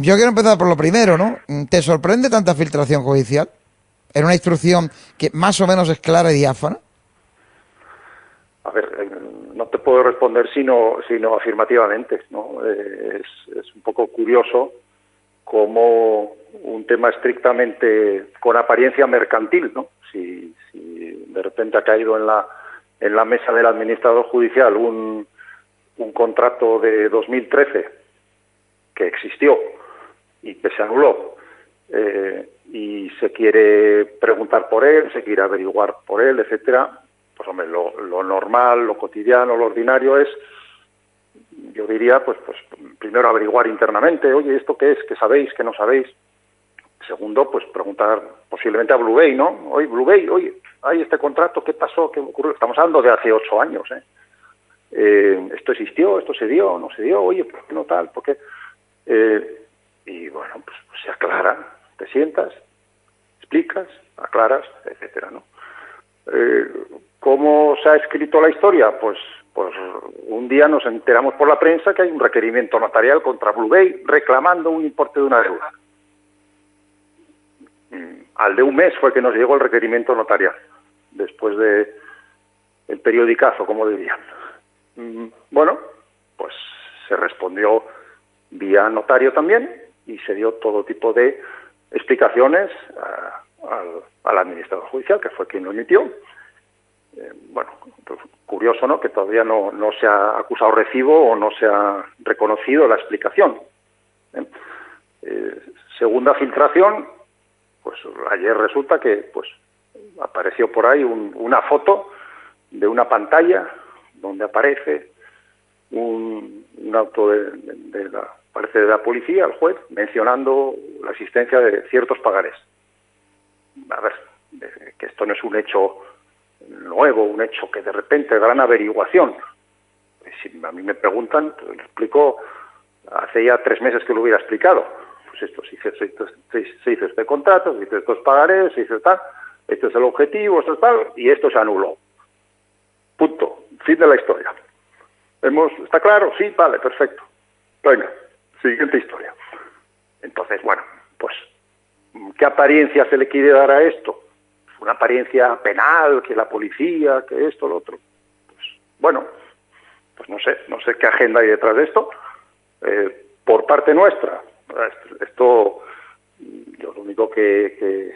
yo quiero empezar por lo primero, ¿no? ¿Te sorprende tanta filtración judicial? ¿En una instrucción que más o menos es clara y diáfana? A ver, eh, no te puedo responder sino, sino afirmativamente, ¿no? Eh, es, es un poco curioso cómo un tema estrictamente con apariencia mercantil, ¿no? Si, si de repente ha caído en la, en la mesa del administrador judicial un, un contrato de 2013 que existió y que se anuló eh, y se quiere preguntar por él, se quiere averiguar por él, etcétera, pues hombre, lo, lo normal, lo cotidiano, lo ordinario es yo diría, pues, pues primero averiguar internamente, oye, ¿esto qué es? ¿Qué sabéis? ¿Qué no sabéis? Segundo, pues preguntar posiblemente a Blue Bay, ¿no? Oye, Blue Bay, oye, hay este contrato, ¿qué pasó? ¿Qué ocurrió? Estamos hablando de hace ocho años, ¿eh? eh esto existió, esto se dio, no se dio, oye, ¿por qué no tal? ¿Por qué? Eh, y bueno, pues, pues, se aclara, te sientas, explicas, aclaras, etcétera, ¿no? Eh, ¿Cómo se ha escrito la historia? Pues pues un día nos enteramos por la prensa que hay un requerimiento notarial contra Blue Bay reclamando un importe de una deuda. Mm, al de un mes fue que nos llegó el requerimiento notarial, después de el periodicazo, como dirían. Mm, bueno, pues se respondió vía notario también y se dio todo tipo de explicaciones al, al administrador judicial, que fue quien lo emitió, eh, bueno, pues, curioso, ¿no? Que todavía no, no se ha acusado recibo o no se ha reconocido la explicación. ¿eh? Eh, segunda filtración, pues ayer resulta que, pues, apareció por ahí una foto de una pantalla donde aparece un, auto de, la, parece de la policía, el juez, mencionando la existencia de ciertos pagares. A ver, que esto no es un hecho nuevo, un hecho que de repente, gran averiguación. Si a mí me preguntan, lo explico, hace ya tres meses que lo hubiera explicado. Pues esto, se hizo, se, hizo este contrato, se hizo estos pagarés, se hizo tal, este es el objetivo, esto es tal, y esto se anuló. Punto. Fin de la historia. Hemos, ¿Está claro? Sí, vale, perfecto. Venga, siguiente historia. Entonces, bueno, pues, ¿qué apariencia se le quiere dar a esto? una apariencia penal, que la policía, que esto, lo otro. Pues, bueno, pues no sé, no sé qué agenda hay detrás de esto. Eh, por parte nuestra, esto, yo lo único que,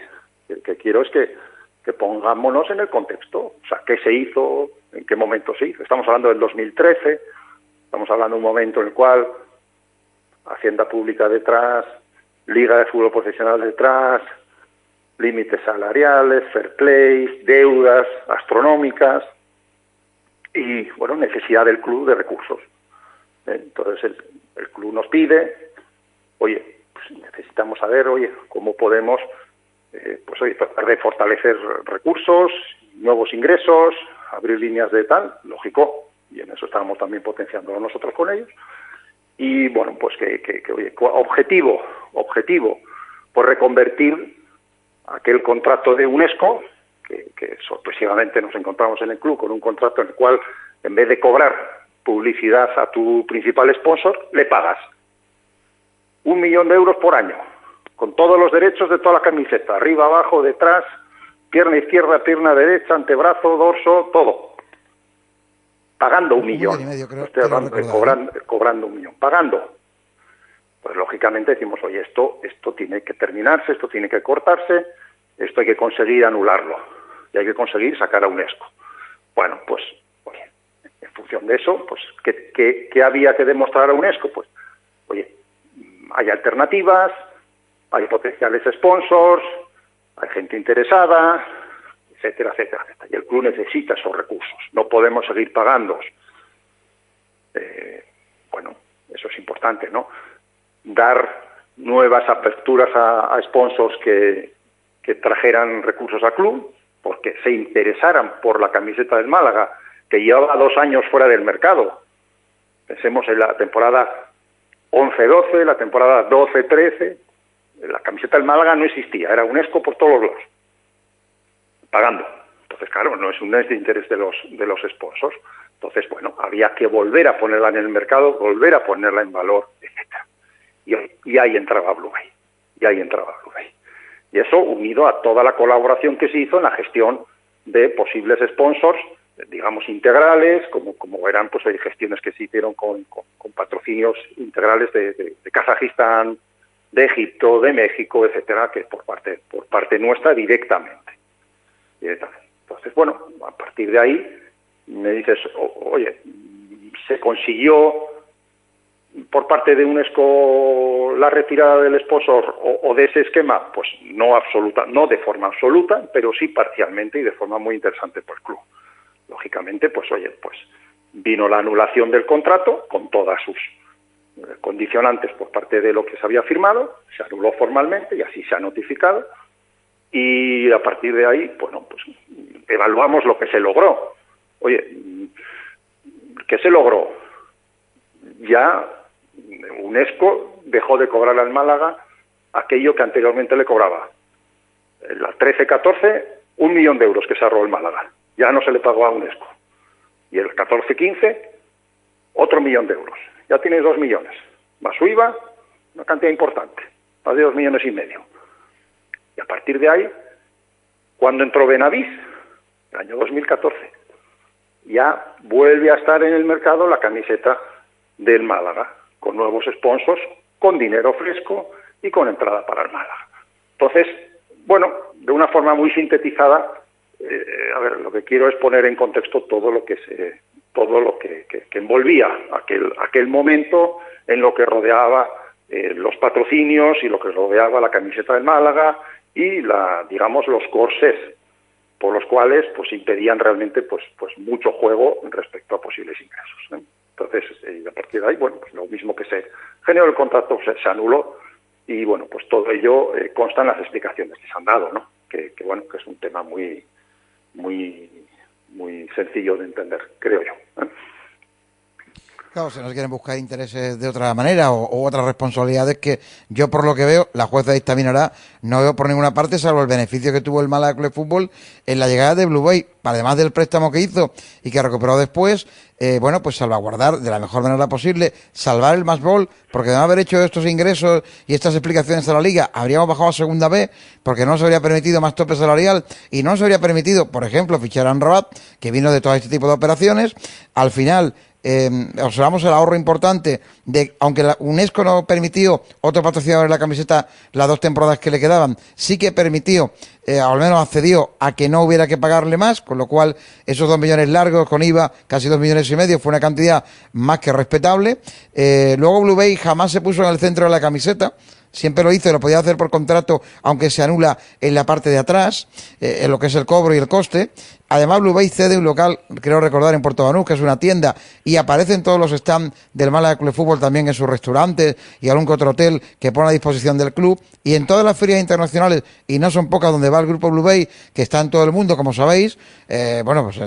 que, quiero es que, que pongámonos en el contexto, o sea, qué se hizo, en qué momento se hizo. Estamos hablando del 2013, estamos hablando de un momento en el cual Hacienda Pública detrás, Liga de Fútbol Profesional detrás, límites salariales, fair play, deudas astronómicas y, bueno, necesidad del club de recursos. ¿Eh? Entonces el, club nos pide, oye, pues necesitamos saber, oye, cómo podemos, eh, pues oye, tratar de fortalecer recursos, nuevos ingresos, abrir líneas de tal, lógico, y en eso estábamos también potenciando nosotros con ellos. Y bueno, pues que, que, objetivo, objetivo, pues reconvertir aquel contrato de UNESCO, que, sorpresivamente nos encontramos en el club con un contrato en el cual, en vez de cobrar publicidad a tu principal sponsor, le pagas un millón de euros por año, con todos los derechos de toda la camiseta, arriba, abajo, detrás, pierna izquierda, pierna derecha, antebrazo, dorso, todo. Pagando un millón. cobrando, cobrando un millón. Pagando pues lógicamente decimos, oye, esto, esto tiene que terminarse, esto tiene que cortarse, esto hay que conseguir anularlo y hay que conseguir sacar a UNESCO. Bueno, pues, oye, en función de eso, pues, ¿qué, qué, había que demostrar a UNESCO? Pues, oye, hay alternativas, hay potenciales sponsors, hay gente interesada, etcétera, etcétera, etcétera. Y el club necesita esos recursos. No podemos seguir pagando. Eh, bueno, eso es importante, ¿no? dar nuevas aperturas a, sponsors que, que trajeran recursos al club, porque se interesaran por la camiseta del Málaga, que llevaba dos años fuera del mercado. Pensemos en la temporada 11-12, la temporada 12-13, la camiseta del Málaga no existía, era UNESCO por todos los lados, pagando. Entonces, claro, no es un de interés de los, de los sponsors. Entonces, bueno, había que volver a ponerla en el mercado, volver a ponerla en valor, etcétera. Y, y ahí entraba Blue Bay. Y ahí entraba Blue Bay. Y eso unido a toda la colaboración que se hizo en la gestión de posibles sponsors, digamos, integrales, como, como eran pues hay gestiones que se hicieron con, con, patrocinios integrales de, de, Kazajistán, de Egipto, de México, etcétera, que por parte, por parte nuestra directamente. Entonces, bueno, a partir de ahí me dices, oye, se consiguió por parte de UNESCO la retirada del sponsor o, de ese esquema, pues no absoluta, no de forma absoluta, pero sí parcialmente y de forma muy interesante por el club. Lógicamente, pues oye, pues vino la anulación del contrato con todas sus eh, condicionantes por parte de lo que se había firmado, se anuló formalmente y así se ha notificado y a partir de ahí, bueno, pues evaluamos lo que se logró. Oye, ¿qué se logró? Ya UNESCO dejó de cobrar al Málaga aquello que anteriormente le cobraba. La 13-14, un millón de euros que se ahorró el Málaga. Ya no se le pagó a UNESCO. Y el 14-15, otro millón de euros. Ya tiene dos millones. Más su IVA, una cantidad importante. Más de dos millones y medio. Y a partir de ahí, cuando entró Benavís, el año 2014, ya vuelve a estar en el mercado la camiseta del Málaga con nuevos sponsors, con dinero fresco y con entrada para el Málaga. Entonces, bueno, de una forma muy sintetizada, eh, a ver, lo que quiero es poner en contexto todo lo que se, todo lo que, envolvía aquel, aquel momento en lo que rodeaba eh, los patrocinios y lo que rodeaba la camiseta del Málaga y la, digamos, los corsés por los cuales pues impedían realmente pues pues mucho juego respecto a posibles ingresos. Entonces, eh, a partir de ahí, bueno, pues lo mismo que se generó el contrato se, anuló y bueno, pues todo ello eh, consta en las explicaciones que se han dado, ¿no? Que, bueno, que es un tema muy muy muy sencillo de entender, creo yo. Claro, se nos quieren buscar intereses de otra manera o, otras responsabilidades que yo por lo que veo, la jueza dictaminará, no veo por ninguna parte salvo el beneficio que tuvo el Málaga Club de Fútbol en la llegada de Blue Bay, además del préstamo que hizo y que recuperó después, eh, bueno, pues salvaguardar de la mejor manera posible, salvar el más gol, porque de no haber hecho estos ingresos y estas explicaciones a la liga, habríamos bajado a segunda B, porque no se habría permitido más tope salarial y no se habría permitido, por ejemplo, fichar a Anrabat, que vino de todo este tipo de operaciones. Al final, eh, observamos el ahorro importante de, aunque la UNESCO no permitió otro patrocinador en la camiseta las dos temporadas que le quedaban, sí que permitió, eh, al menos accedió a que no hubiera que pagarle más, con lo cual esos dos millones largos con IVA, casi dos millones y medio, fue una cantidad más que respetable. Eh, luego Blue Bay jamás se puso en el centro de la camiseta, siempre lo hizo y lo podía hacer por contrato, aunque se anula en la parte de atrás, eh, en lo que es el cobro y el coste. Además, Blue Bay cede un local, creo recordar, en Puerto Banús, que es una tienda, y aparecen todos los stands del Málaga Club de Fútbol también en sus restaurantes y algún que otro hotel que pone a disposición del club. Y en todas las ferias internacionales, y no son pocas donde va el grupo Blue Bay, que está en todo el mundo, como sabéis, eh, bueno, pues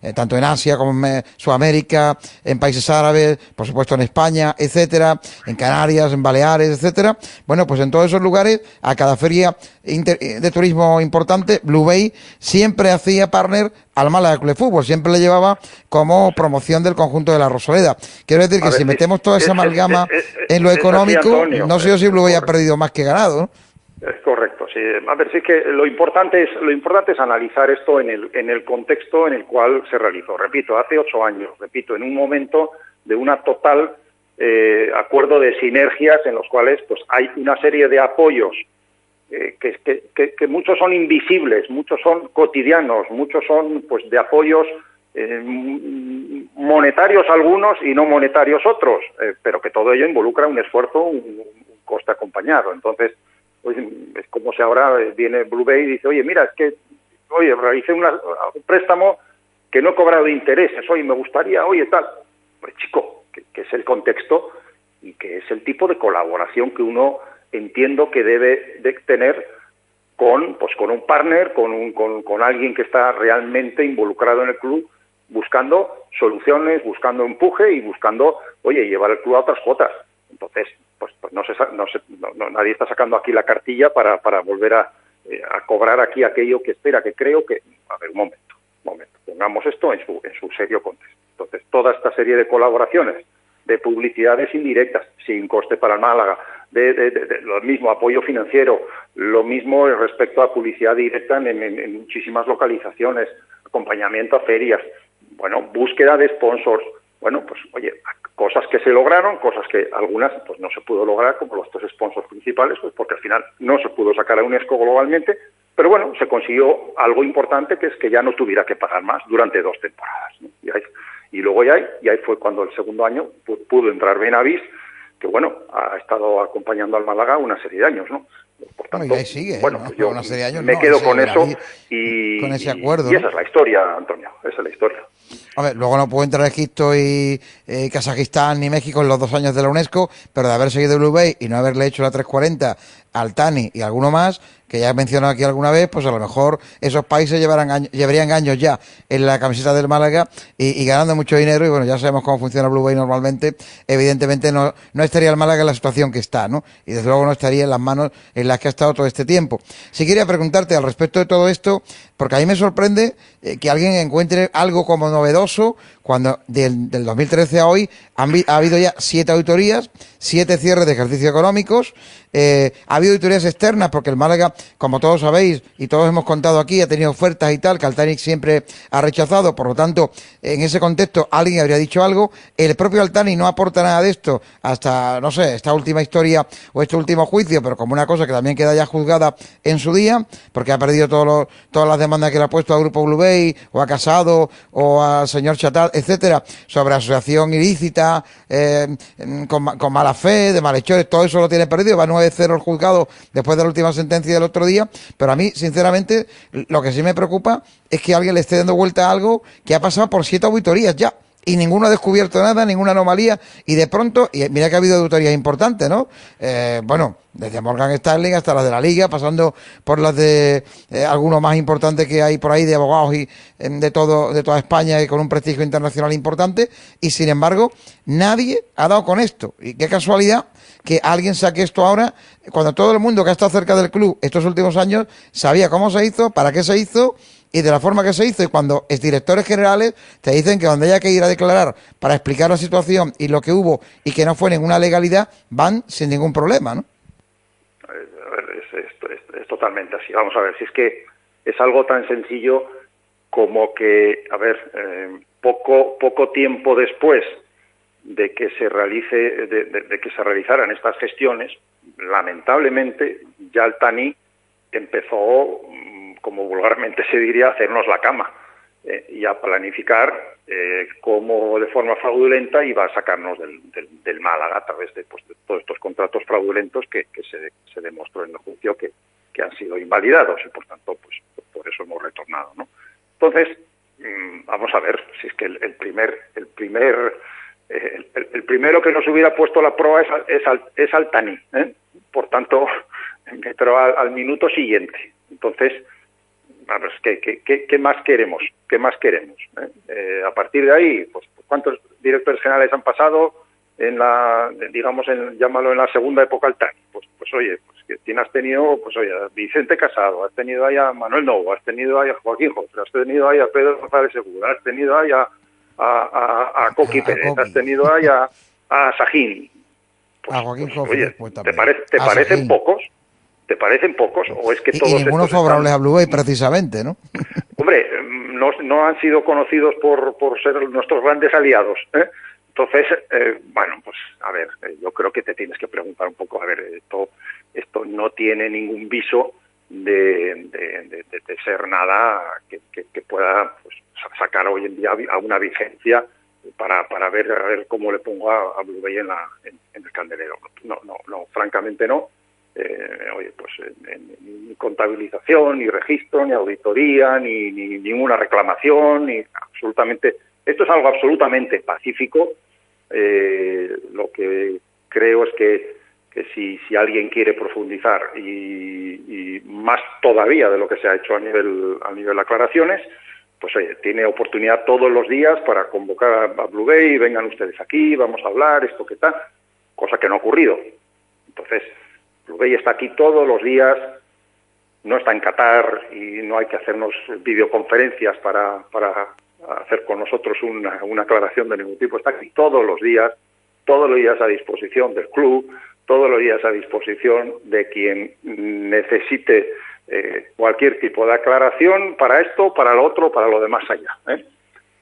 eh, tanto en Asia como en Sudamérica, en países árabes, por supuesto en España, etcétera, en Canarias, en Baleares, etcétera. Bueno, pues en todos esos lugares, a cada feria de turismo importante, Blue Bay siempre hacía partner al Málaga Club de Fútbol, siempre le llevaba como promoción del conjunto de la Rosaleda. Quiero decir que si metemos toda esa amalgama en lo económico, no sé si Blue Bay ha perdido más que ganado. Es correcto, sí. A ver, sí que lo importante es lo importante es analizar esto en el en el contexto en el cual se realizó. Repito, hace ocho años, repito, en un momento de una total eh, acuerdo de sinergias en los cuales pues hay una serie de apoyos eh, que, muchos son invisibles, muchos son cotidianos, muchos son pues de apoyos eh, monetarios algunos y no monetarios otros, eh, pero que todo ello involucra un esfuerzo, un, coste acompañado. Entonces, pues, es como si ahora viene Blue Bay y dice, oye, mira, es que, oye, realicé un préstamo que no he cobrado intereses, oye, me gustaría, oye, tal. Pues chico, que es el contexto y que es el tipo de colaboración que uno entiendo que debe de tener con, pues, con un partner, con, un, con, con alguien que está realmente involucrado en el club, buscando soluciones, buscando empuje y buscando, oye, llevar el club a otras cuotas. Entonces, pues, pues no, se, no, se, no, nadie está sacando aquí la cartilla para, para volver a, eh, a cobrar aquí aquello que espera, que creo que, a ver, un momento, un momento, pongamos esto en su, en su serio contexto. Entonces, toda esta serie de colaboraciones, de publicidades indirectas, sin coste para Málaga, de, lo mismo apoyo financiero, lo mismo respecto a publicidad directa en, muchísimas localizaciones, acompañamiento a ferias, bueno, búsqueda de sponsors, bueno, pues oye, cosas que se lograron, cosas que algunas pues no se pudo lograr, como los tres sponsors principales, pues porque al final no se pudo sacar a UNESCO globalmente, pero bueno, se consiguió algo importante que es que ya no tuviera que pagar más durante dos temporadas. Y, ahí, y, luego ya y ahí fue cuando el segundo año pudo entrar Benavis que bueno, ha estado acompañando al Málaga una serie de años, ¿no? Por tanto, ahí sigue, bueno, pues yo me quedo con eso y, con ese acuerdo, y, esa es la historia, Antonio, esa es la historia. A ver, luego no puedo entrar Egipto y eh, Kazajistán ni México en los dos años de la UNESCO, pero de haber seguido Blue Bay y no haberle hecho la 340 al Tani y alguno más, que ya he mencionado aquí alguna vez, pues a lo mejor esos países llevarán llevarían años ya en la camiseta del Málaga y, ganando mucho dinero. Y bueno, ya sabemos cómo funciona Blue Bay normalmente. Evidentemente no, no estaría el Málaga en la situación que está, ¿no? Y desde luego no estaría en las manos en las que ha estado todo este tiempo. Si quería preguntarte al respecto de todo esto, porque a mí me sorprende eh, que alguien encuentre algo como novedoso cuando del, del 2013 a hoy han, ha habido ya siete auditorías, siete cierres de ejercicios económicos, eh, ha habido auditorías externas porque el Málaga, como todos sabéis y todos hemos contado aquí, ha tenido ofertas y tal que Altanic siempre ha rechazado, por lo tanto, en ese contexto alguien habría dicho algo. El propio Altani no aporta nada de esto hasta, no sé, esta última historia o este último juicio, pero como una cosa que también queda ya juzgada en su día, porque ha perdido todas las demandas que le ha puesto a Grupo Blue Bay o a Casado o al señor Chatal, etcétera, sobre asociación ilícita, eh, con, mala fe, de malhechores, todo eso lo tiene perdido, va a 9-0 el juzgado después de la última sentencia otro día, pero a mí, sinceramente, lo que sí me preocupa es que alguien le esté dando vuelta a algo que ha pasado por siete auditorías ya y ninguno ha descubierto nada, ninguna anomalía, y de pronto, y mira que ha habido auditorías importantes, ¿no? Eh, bueno, desde Morgan Stanley hasta las de la Liga, pasando por las de eh, algunos más importantes que hay por ahí de abogados y em, de todo, de toda España y con un prestigio internacional importante, y sin embargo, nadie ha dado con esto. Y qué casualidad que alguien saque esto ahora, cuando todo el mundo que ha estado cerca del club estos últimos años sabía cómo se hizo, para qué se hizo y de la forma que se hizo. Y cuando es directores generales te dicen que donde haya que ir a declarar para explicar la situación y lo que hubo y que no fue ninguna legalidad, van sin ningún problema, ¿no? A ver, es, totalmente así. Vamos a ver, si es que es algo tan sencillo como que, a ver, eh, poco, poco tiempo después de que se realice, de, que se realizaran estas gestiones, lamentablemente ya el TANI empezó como vulgarmente se diría, hacernos la cama eh, y a planificar eh, cómo de forma fraudulenta iba a sacarnos del, del, Málaga a través de, pues, de, todos estos contratos fraudulentos que, se, se, demostró en el juicio que, que, han sido invalidados y por tanto pues por eso hemos retornado. ¿no? Entonces, mm, vamos a ver si es que el, primer, el primer eh, el, primero que nos hubiera puesto la prueba es, es, es Altani, ¿eh? por tanto, entró al, al minuto siguiente. Entonces, ¿qué, qué, más queremos? ¿Qué más queremos? Eh? Eh, a partir de ahí, pues, ¿cuántos directores generales han pasado en la, digamos, en, llámalo en la segunda época al Pues, pues oye, pues que has tenido, pues oye, a Vicente Casado, has tenido ahí a Manuel Novo, has tenido ahí a Joaquín José, has tenido ahí a Pedro González Segura, has tenido ahí a, a, a, Coqui Pérez, has tenido ahí a, a Sajín. Pues, a Joaquín pues, oye, ¿te, te parecen pocos? ¿Te parecen pocos? ¿O es que todos y ninguno favorables a Blue Bay, precisamente, ¿no? Hombre, no, no, han sido conocidos por, por ser nuestros grandes aliados. ¿eh? Entonces, eh, bueno, pues a ver, eh, yo creo que te tienes que preguntar un poco, a ver, esto, esto no tiene ningún viso de, de, ser nada que, que, pueda pues, sacar hoy en día a una vigencia para, para ver, a cómo le pongo a, Blue Bay en, la, en el candelero. No, no, no, francamente no eh, oye, pues ni contabilización, ni registro, ni auditoría, ni, ninguna reclamación, ni absolutamente. Esto es algo absolutamente pacífico. Eh, lo que creo es que, que si, si alguien quiere profundizar y, más todavía de lo que se ha hecho a nivel a nivel aclaraciones, pues oye, tiene oportunidad todos los días para convocar a Blue Bay, vengan ustedes aquí, vamos a hablar, esto que tal, cosa que no ha ocurrido. Entonces, Rubey está aquí todos los días, no está en Qatar y no hay que hacernos videoconferencias para, para hacer con nosotros una, una aclaración de ningún tipo. Está aquí todos los días, todos los días a disposición del club todos los días a disposición de quien necesite eh, cualquier tipo de aclaración para esto, para lo otro, para lo demás allá. ¿eh?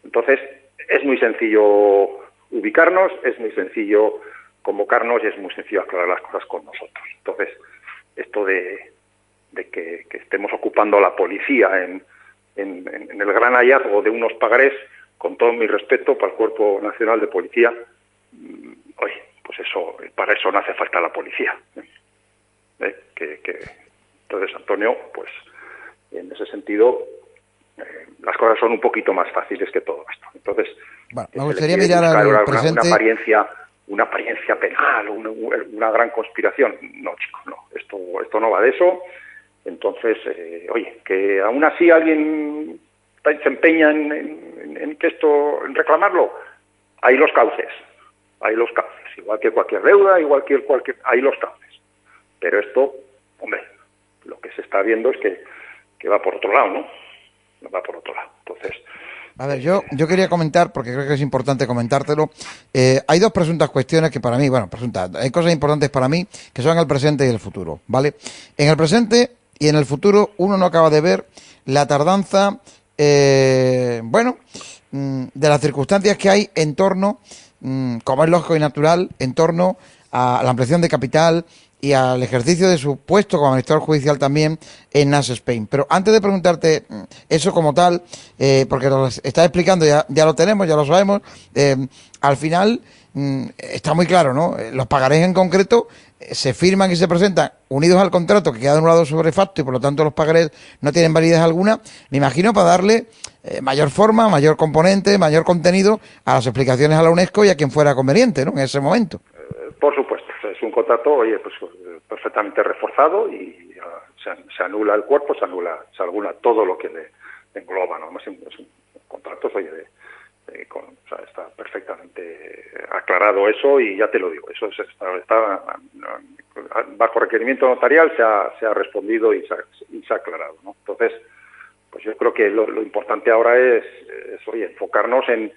Entonces, es muy sencillo ubicarnos, es muy sencillo convocarnos y es muy sencillo aclarar las cosas con nosotros. Entonces, esto de, que, estemos ocupando la policía en, el gran hallazgo de unos pagarés, con todo mi respeto para el Cuerpo Nacional de Policía, mm, oye, pues eso, para eso no hace falta la policía. ¿eh? ¿Eh? Que, entonces, Antonio, pues en ese sentido, eh, las cosas son un poquito más fáciles que todo esto. Entonces, bueno, me gustaría mirar al presente. Una apariencia, una apariencia penal, una, una, gran conspiración. No, chicos, no. Esto, esto no va de eso. Entonces, oye, que aún así alguien se empeña en, en, que esto, en reclamarlo, hay los cauces, hay los cauces, igual que cualquier deuda, igual que cualquier, hay los cauces. Pero esto, hombre, lo que se está viendo es que, que va por otro lado, ¿no? Va por otro lado. Entonces, a ver, yo, yo quería comentar, porque creo que es importante comentártelo. Eh, hay dos presuntas cuestiones que para mí, bueno, presuntas, hay cosas importantes para mí que son el presente y el futuro, ¿vale? En el presente y en el futuro uno no acaba de ver la tardanza eh, bueno, mm, de las circunstancias que hay en torno, mm, como es lógico y natural, en torno a la ampliación de capital y al ejercicio de su puesto como administrador judicial también en NAS Spain. Pero antes de preguntarte mm, eso como tal, eh, porque nos está explicando, ya, ya lo tenemos, ya lo sabemos, eh, al final está muy claro, ¿no? Los pagarés en concreto se firman y se presentan unidos al contrato que queda anulado sobre facto y por lo tanto los pagarés no tienen validez alguna, me imagino para darle eh, mayor forma, mayor componente, mayor contenido a las explicaciones a la UNESCO y a quien fuera conveniente ¿no? en ese momento. Eh, por supuesto, es un contrato oye, pues, perfectamente reforzado y se, anula el cuerpo, se anula, se anula todo lo que le engloba, ¿no? es un, contrato oye, de, está perfectamente aclarado eso y ya te lo digo, eso está, bajo requerimiento notarial se ha, se ha respondido y se ha, aclarado. ¿no? Entonces, pues yo creo que lo, importante ahora es, enfocarnos en,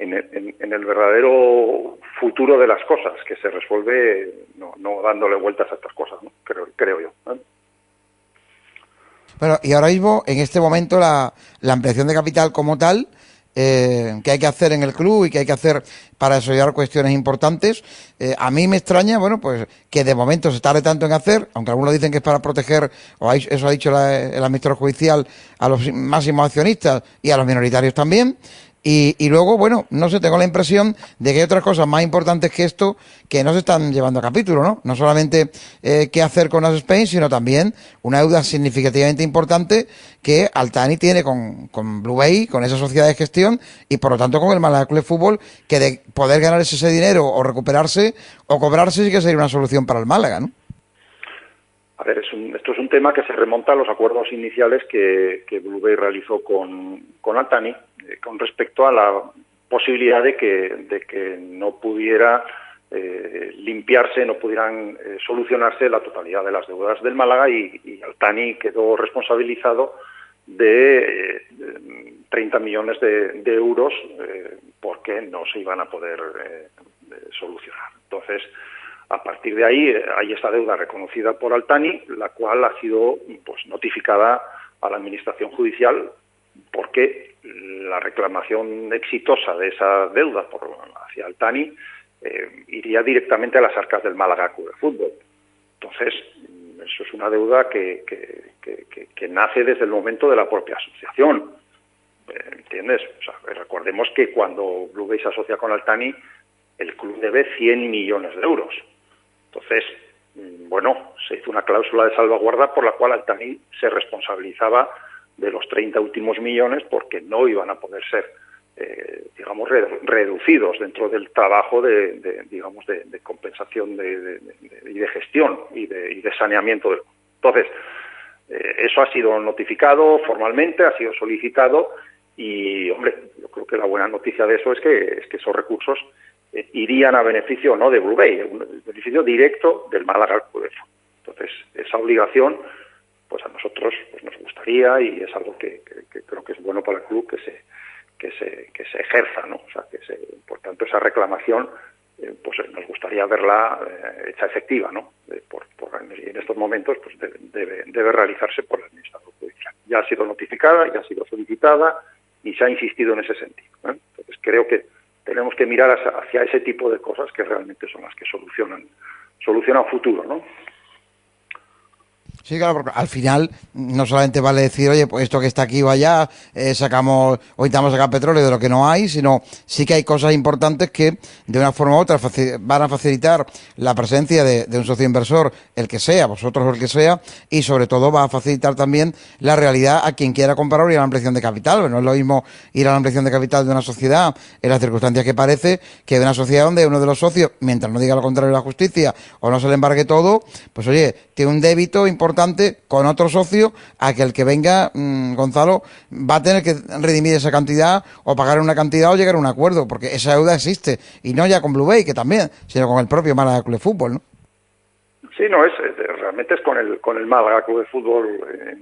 en, el verdadero futuro de las cosas, que se resuelve no, dándole vueltas a estas cosas, creo, yo. Bueno, y ahora mismo, en este momento, la, la ampliación de capital como tal, eh, que hay que hacer en el club y que hay que hacer para desarrollar cuestiones importantes. Eh, a mí me extraña, bueno, pues que de momento se tarde tanto en hacer, aunque algunos dicen que es para proteger, o eso ha dicho el administrador judicial, a los máximos accionistas y a los minoritarios también. Y, luego, bueno, no sé, tengo la impresión de que hay otras cosas más importantes que esto que no se están llevando a capítulo, ¿no? No solamente eh, qué hacer con las Spain, sino también una deuda significativamente importante que Altani tiene con, con Blue Bay, con esa sociedad de gestión y por lo tanto con el Málaga Club de Fútbol, que de poder ganar ese dinero o recuperarse o cobrarse sí que sería una solución para el Málaga, ¿no? A ver, esto es un tema que se remonta a los acuerdos iniciales que, que Blue Bay realizó con, con Altani con respecto a la posibilidad de que, no pudiera eh, limpiarse, no pudieran eh, solucionarse la totalidad de las deudas del Málaga y, Altani quedó responsabilizado de 30 millones de, euros porque no se iban a poder solucionar. Entonces, a partir de ahí hay esta deuda reconocida por Altani, la cual ha sido pues, notificada a la Administración Judicial porque la reclamación exitosa de esa deuda por, hacia Altani eh, iría directamente a las arcas del Málaga Club de Fútbol. Entonces, eso es una deuda que, que, nace desde el momento de la propia asociación. Eh, ¿Entiendes? recordemos que cuando Blue Bay se asocia con Altani, el club debe 100 millones de euros. Entonces, mm, bueno, se hizo una cláusula de salvaguarda por la cual Altani se responsabilizaba de los 30 últimos millones porque no iban a poder ser, eh, digamos, reducidos dentro del trabajo de, digamos, de, compensación y de gestión y de, saneamiento. Entonces, eh, eso ha sido notificado formalmente, ha sido solicitado y, hombre, yo creo que la buena noticia de eso es que, es que esos recursos eh, irían a beneficio no de Blue Bay, un beneficio directo del Málaga Entonces, esa obligación pues a nosotros pues nos gustaría y es algo que, creo que es bueno para el club que se que se que se ejerza no o sea que se, por tanto esa reclamación eh, pues nos gustaría verla hecha efectiva, ¿no? Por, y en estos momentos pues debe, debe, realizarse por la Administración Judicial. Ya ha sido notificada, ya ha sido solicitada y se ha insistido en ese sentido. Entonces creo que tenemos que mirar hacia, ese tipo de cosas que realmente son las que solucionan solucionan futuro, ¿no? Sí, claro, porque al final no solamente vale decir, oye, pues esto que está aquí o allá, eh, sacamos, estamos a sacar petróleo de lo que no hay, sino sí que hay cosas importantes que de una forma u otra van a facilitar la presencia de, un socio inversor, el que sea, vosotros o el que sea, y sobre todo va a facilitar también la realidad a quien quiera comprar o ir a la ampliación de capital. No es lo mismo ir a la ampliación de capital de una sociedad en las circunstancias que parece que de una sociedad donde uno de los socios, mientras no diga lo contrario la justicia o no se le embargue todo, pues oye, tiene un débito importante con otro socio a que el que venga, mm, Gonzalo, va a tener que redimir esa cantidad o pagar una cantidad o llegar a un acuerdo, porque esa deuda existe. Y no ya con Blue Bay, que también, sino con el propio Málaga Club de Fútbol, ¿no? Sí, no, es, realmente es con el, con el Málaga Club de Fútbol, eh,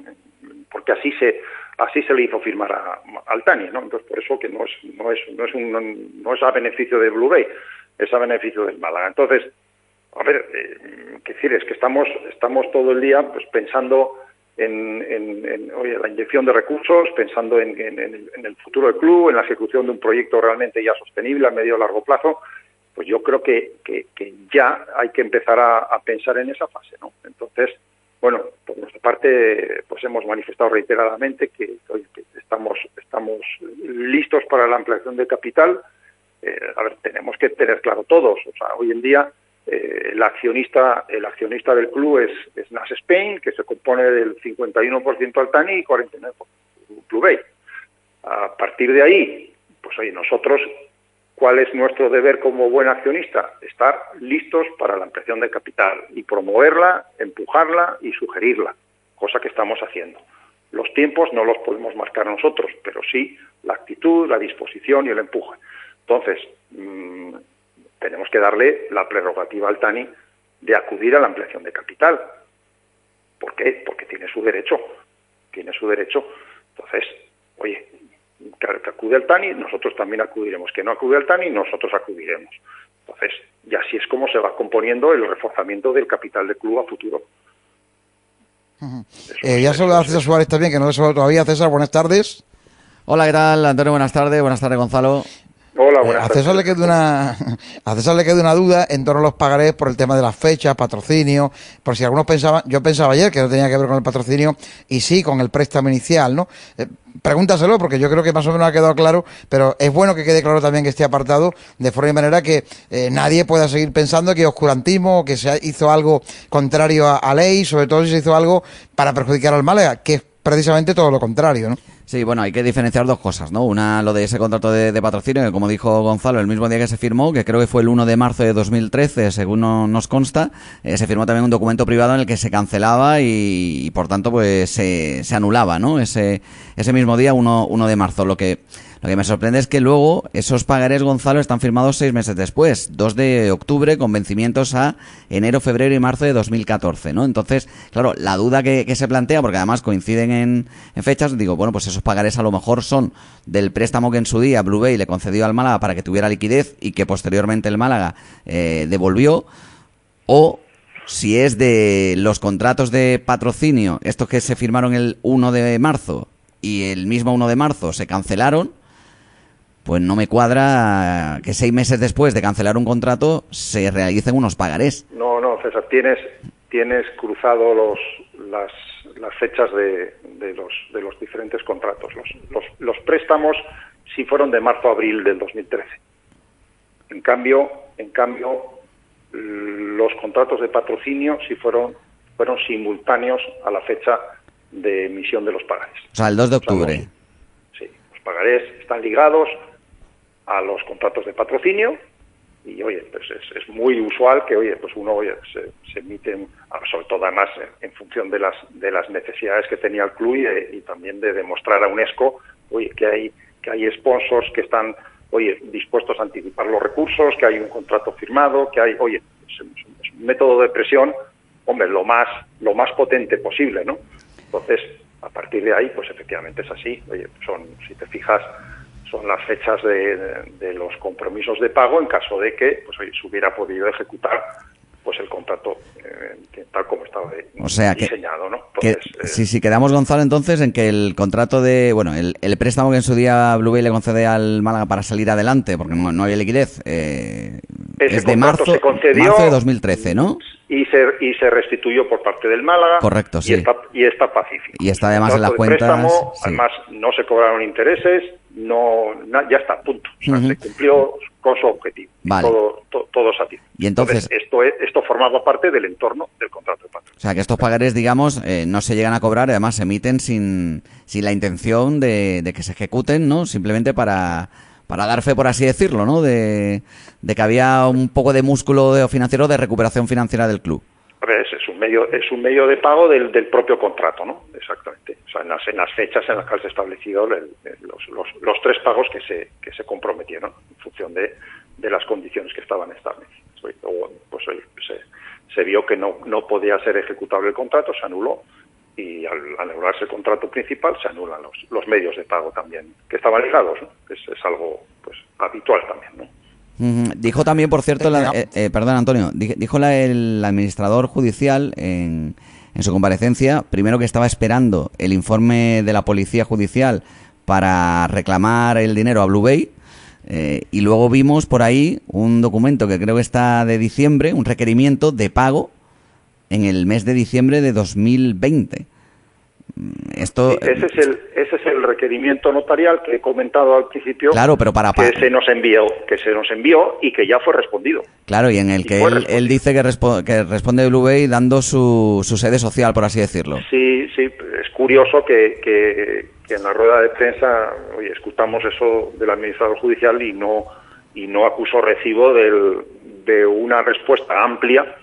porque así se así se le hizo firmar a, al Tani, ¿no? Entonces, por eso que no es, no es, no es, un, no es a beneficio de Blue Bay, es a beneficio del Málaga. Entonces, a ver, eh, qué decir, es que estamos, estamos todo el día pues, pensando en, en, la inyección de recursos, pensando en, el futuro del club, en la ejecución de un proyecto realmente ya sostenible a medio o largo plazo, pues yo creo que, que, ya hay que empezar a, pensar en esa fase, ¿no? Entonces, bueno, por nuestra parte, pues hemos manifestado reiteradamente que, estamos, estamos listos para la ampliación de capital. Eh, a ver, tenemos que tener claro todos, o sea, hoy en día eh, el accionista el accionista del club es, es Nas Spain, que se compone del 51% Altani y 49% Club Bay. A partir de ahí, pues oye, nosotros, ¿cuál es nuestro deber como buen accionista? Estar listos para la ampliación de capital y promoverla, empujarla y sugerirla, cosa que estamos haciendo. Los tiempos no los podemos marcar nosotros, pero sí la actitud, la disposición y el empuje. Entonces, mm, tenemos que darle la prerrogativa al TANI de acudir a la ampliación de capital. ¿Por qué? Porque tiene su derecho. Tiene su derecho. Entonces, oye, que, acude al TANI, nosotros también acudiremos. Que no acude al TANI, nosotros acudiremos. Entonces, y así es como se va componiendo el reforzamiento del capital del club a futuro. Eh, ya saluda a César Suárez también, que no lo saludo todavía. César, buenas tardes. Hola, ¿qué tal? Antonio, buenas tardes. Buenas tardes, Gonzalo. Hola, buenas a César le queda una a César le queda una duda en torno a los pagarés por el tema de las fechas, patrocinio, por si algunos pensaban, yo pensaba ayer que no tenía que ver con el patrocinio y sí con el préstamo inicial, ¿no? Eh, pregúntaselo porque yo creo que más o menos ha quedado claro, pero es bueno que quede claro también que esté apartado de forma y manera que eh, nadie pueda seguir pensando que oscurantismo, que se hizo algo contrario a, a ley, sobre todo si se hizo algo para perjudicar al Málaga, que es precisamente todo lo contrario, ¿no? Sí, bueno, hay que diferenciar dos cosas, ¿no? Una, lo de ese contrato de, patrocinio, que como dijo Gonzalo, el mismo día que se firmó, que creo que fue el 1 de marzo de 2013, según nos consta, eh, se firmó también un documento privado en el que se cancelaba y, por tanto, pues se, se, anulaba, ¿no? Ese, ese mismo día, 1, 1 de marzo, lo que lo que me sorprende es que luego esos pagarés, Gonzalo, están firmados seis meses después, 2 de octubre, con vencimientos a enero, febrero y marzo de 2014, ¿no? Entonces, claro, la duda que, se plantea, porque además coinciden en, fechas, digo, bueno, pues esos pagarés a lo mejor son del préstamo que en su día Blue Bay le concedió al Málaga para que tuviera liquidez y que posteriormente el Málaga eh, devolvió, o si es de los contratos de patrocinio, estos que se firmaron el 1 de marzo y el mismo 1 de marzo se cancelaron, pues no me cuadra que seis meses después de cancelar un contrato se realicen unos pagarés. No, no, César, tienes, tienes cruzado los, las, las fechas de, de, los, de los diferentes contratos. Los, los, los préstamos sí fueron de marzo a abril del 2013. En cambio, en cambio, los contratos de patrocinio sí fueron, fueron simultáneos a la fecha de emisión de los pagarés. O sea, el 2 de octubre. sí, los pagarés están ligados a los contratos de patrocinio y oye pues es, muy usual que oye pues uno oye se, se emiten sobre todo además en, función de las de las necesidades que tenía el club y, también de demostrar a UNESCO oye que hay que hay sponsors que están oye dispuestos a anticipar los recursos que hay un contrato firmado que hay oye es, un método de presión hombre lo más lo más potente posible no entonces a partir de ahí pues efectivamente es así. Oye son si te fijas son las fechas de, los compromisos de pago en caso de que pues, se hubiera podido ejecutar pues el contrato eh, tal como estaba o sea, diseñado, ¿no? Eh, si, si quedamos, Gonzalo, entonces en que el contrato de, bueno, el, préstamo que en su día Blue Bay le concede al Málaga para salir adelante, porque no, había liquidez, eh, es de marzo, se concedió, de 2013, ¿no? Y se, y se restituyó por parte del Málaga. Correcto, sí. Y está, y está pacífico. Y está además en las cuentas. Además, no se cobraron intereses, no ya está, punto. O sea, se cumplió con su objetivo. Todo, todo, Y entonces, esto, esto formaba parte del entorno del contrato de patrón. O sea, que estos pagares, digamos, eh, no se llegan a cobrar, además se emiten sin, sin la intención de, de que se ejecuten, ¿no? Simplemente para, para dar fe, por así decirlo, ¿no? De, de que había un poco de músculo financiero de recuperación financiera del club. Es, un medio es un medio de pago del, del propio contrato, ¿no? Exactamente. O sea, en las, en las fechas en las que se establecido los, tres pagos que se, que se comprometieron en función de, las condiciones que estaban establecidas. Luego, pues se, se vio que no, no podía ser ejecutable el contrato, se anuló y al anularse el contrato principal se anulan los, los medios de pago también que estaban ligados, ¿no? es, es algo pues habitual también, ¿no? Dijo también, por cierto, eh, eh, perdón Antonio, dijo el administrador judicial en, en, su comparecencia, primero que estaba esperando el informe de la policía judicial para reclamar el dinero a Blue Bay, eh, y luego vimos por ahí un documento que creo que está de diciembre, un requerimiento de pago en el mes de diciembre de 2020. Esto, ese, es el, ese es el requerimiento notarial que he comentado al principio. Claro, pero para, que se nos envió, que se nos envió y que ya fue respondido. Claro, y en el que él, dice que, que responde Blue Bay dando su, su, sede social, por así decirlo. Sí, sí, es curioso que, que, en la rueda de prensa, oye, escuchamos eso del administrador judicial y no y no acusó recibo del, de una respuesta amplia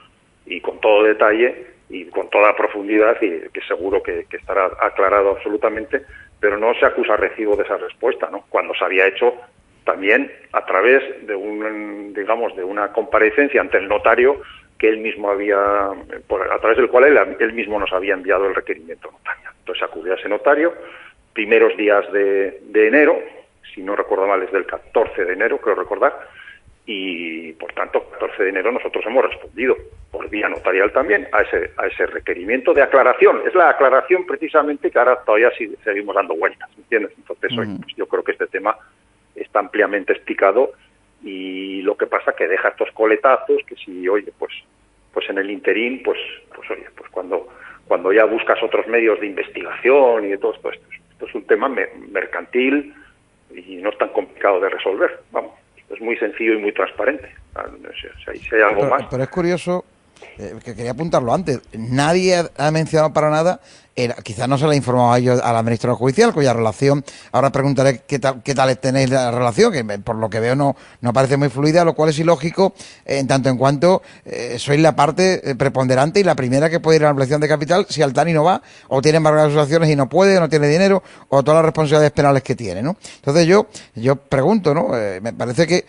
y con todo detalle y con toda profundidad y que seguro que, estará aclarado absolutamente, pero no se acusa recibo de esa respuesta, ¿no? Cuando se había hecho también a través de un, digamos, de una comparecencia ante el notario que él mismo había, a través del cual él, mismo nos había enviado el requerimiento notario. Entonces acudió a ese notario, primeros días de, de enero, si no recuerdo mal es del 14 de enero, creo recordar, y por tanto 14 de enero nosotros hemos respondido por vía notarial también a ese a ese requerimiento de aclaración. Es la aclaración precisamente que ahora todavía seguimos dando vueltas ¿entiendes? entonces pues yo creo que este tema está ampliamente explicado y lo que pasa que deja estos coletazos que si oye pues pues en el interín pues pues oye pues cuando cuando ya buscas otros medios de investigación y de todo esto esto, esto es un tema mercantil y no es tan complicado de resolver vamos es muy sencillo y muy transparente. Ah, si hay algo más. Pero es curioso, eh, que quería apuntarlo antes, nadie ha mencionado para nada quizás no se le ha informado a ellos al administrador judicial, cuya relación, ahora preguntaré qué tal, qué tal tenéis la relación, que por lo que veo no, no parece muy fluida, lo cual es ilógico en tanto en cuanto eh, sois la parte eh, preponderante y la primera que puede ir a la ampliación de capital si Altani no va, o tiene embargadas sus acciones y no puede, o no tiene dinero, o todas las responsabilidades penales que tiene, ¿no? Entonces yo, yo pregunto, ¿no? Eh, me parece que,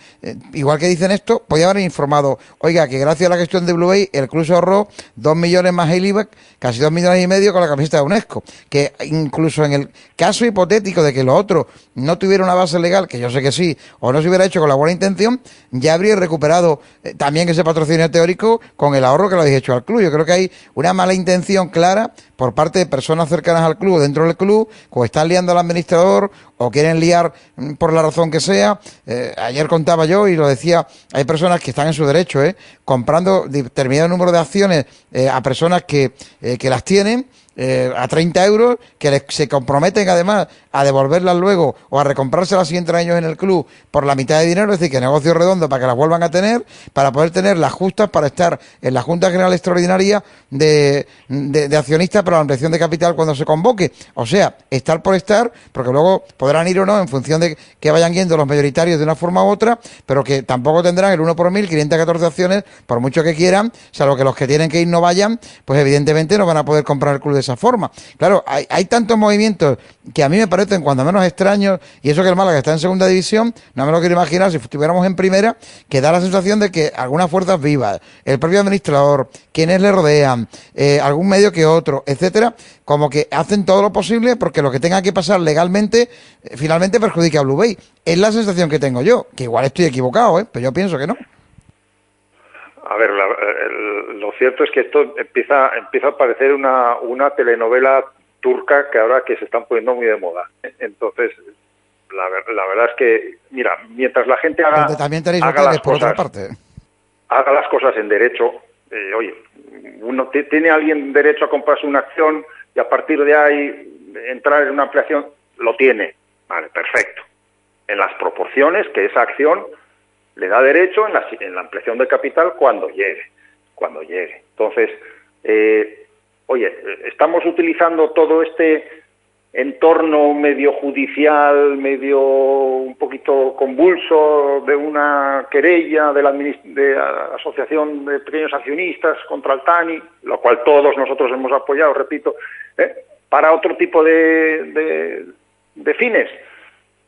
igual que dicen esto, podía haber informado, oiga, que gracias a la gestión de Blue Bay, el club se ahorró dos millones más el IVA, casi dos millones y medio con la camiseta UNESCO, que incluso en el caso hipotético de que lo otro no tuviera una base legal, que yo sé que sí, o no se hubiera hecho con la buena intención, ya habría recuperado eh, también ese patrocinio teórico con el ahorro que lo habéis hecho al club. Yo creo que hay una mala intención clara por parte de personas cercanas al club, dentro del club, o están liando al administrador, o quieren liar mm, por la razón que sea. Eh, ayer contaba yo y lo decía, hay personas que están en su derecho, ¿eh? comprando determinado número de acciones eh, a personas que, que las tienen eh, a 30 euros, que se comprometen además a devolverlas luego o a recomprárselas siguientes años en el club por la mitad de dinero, es decir, que negocio redondo para que las vuelvan a tener, para poder tener las justas para estar en la Junta General Extraordinaria de, de, accionistas para la ampliación de capital cuando se convoque. O sea, estar por estar, porque luego podrán ir o no en función de que vayan yendo los mayoritarios de una forma u otra, pero que tampoco tendrán el 1 por mil, 514 acciones, por mucho que quieran, salvo que los que tienen que ir no vayan, pues evidentemente no van a poder comprar el club de esa forma. Claro, hay, tantos movimientos que a mí me parecen cuando menos extraños, y eso que el Málaga está en segunda división, no me lo quiero imaginar si estuviéramos en primera, que da la sensación de que algunas fuerzas vivas, el propio administrador, quienes le rodean, eh, algún medio que otro, etcétera, como que hacen todo lo posible porque lo que tenga que pasar legalmente eh, finalmente perjudica a Blue Bay. Es la sensación que tengo yo, que igual estoy equivocado, ¿eh? pero yo pienso que no. A ver, lo cierto es que esto empieza, empieza a parecer una, una telenovela turca que ahora que se están poniendo muy de moda. Entonces, la, la verdad es que, mira, mientras la gente haga, también tenéis haga las por cosas, otra parte. haga las cosas en derecho, eh, oye, uno tiene alguien derecho a comprarse una acción y a partir de ahí entrar en una ampliación, lo tiene, vale, perfecto. En las proporciones que esa acción le da derecho en la, ampliación de capital cuando llegue, cuando llegue. Entonces, eh, oye, estamos utilizando todo este entorno medio judicial, medio un poquito convulso de una querella de la, de Asociación de Pequeños Accionistas contra el TANI, lo cual todos nosotros hemos apoyado, repito, ¿eh? para otro tipo de fines.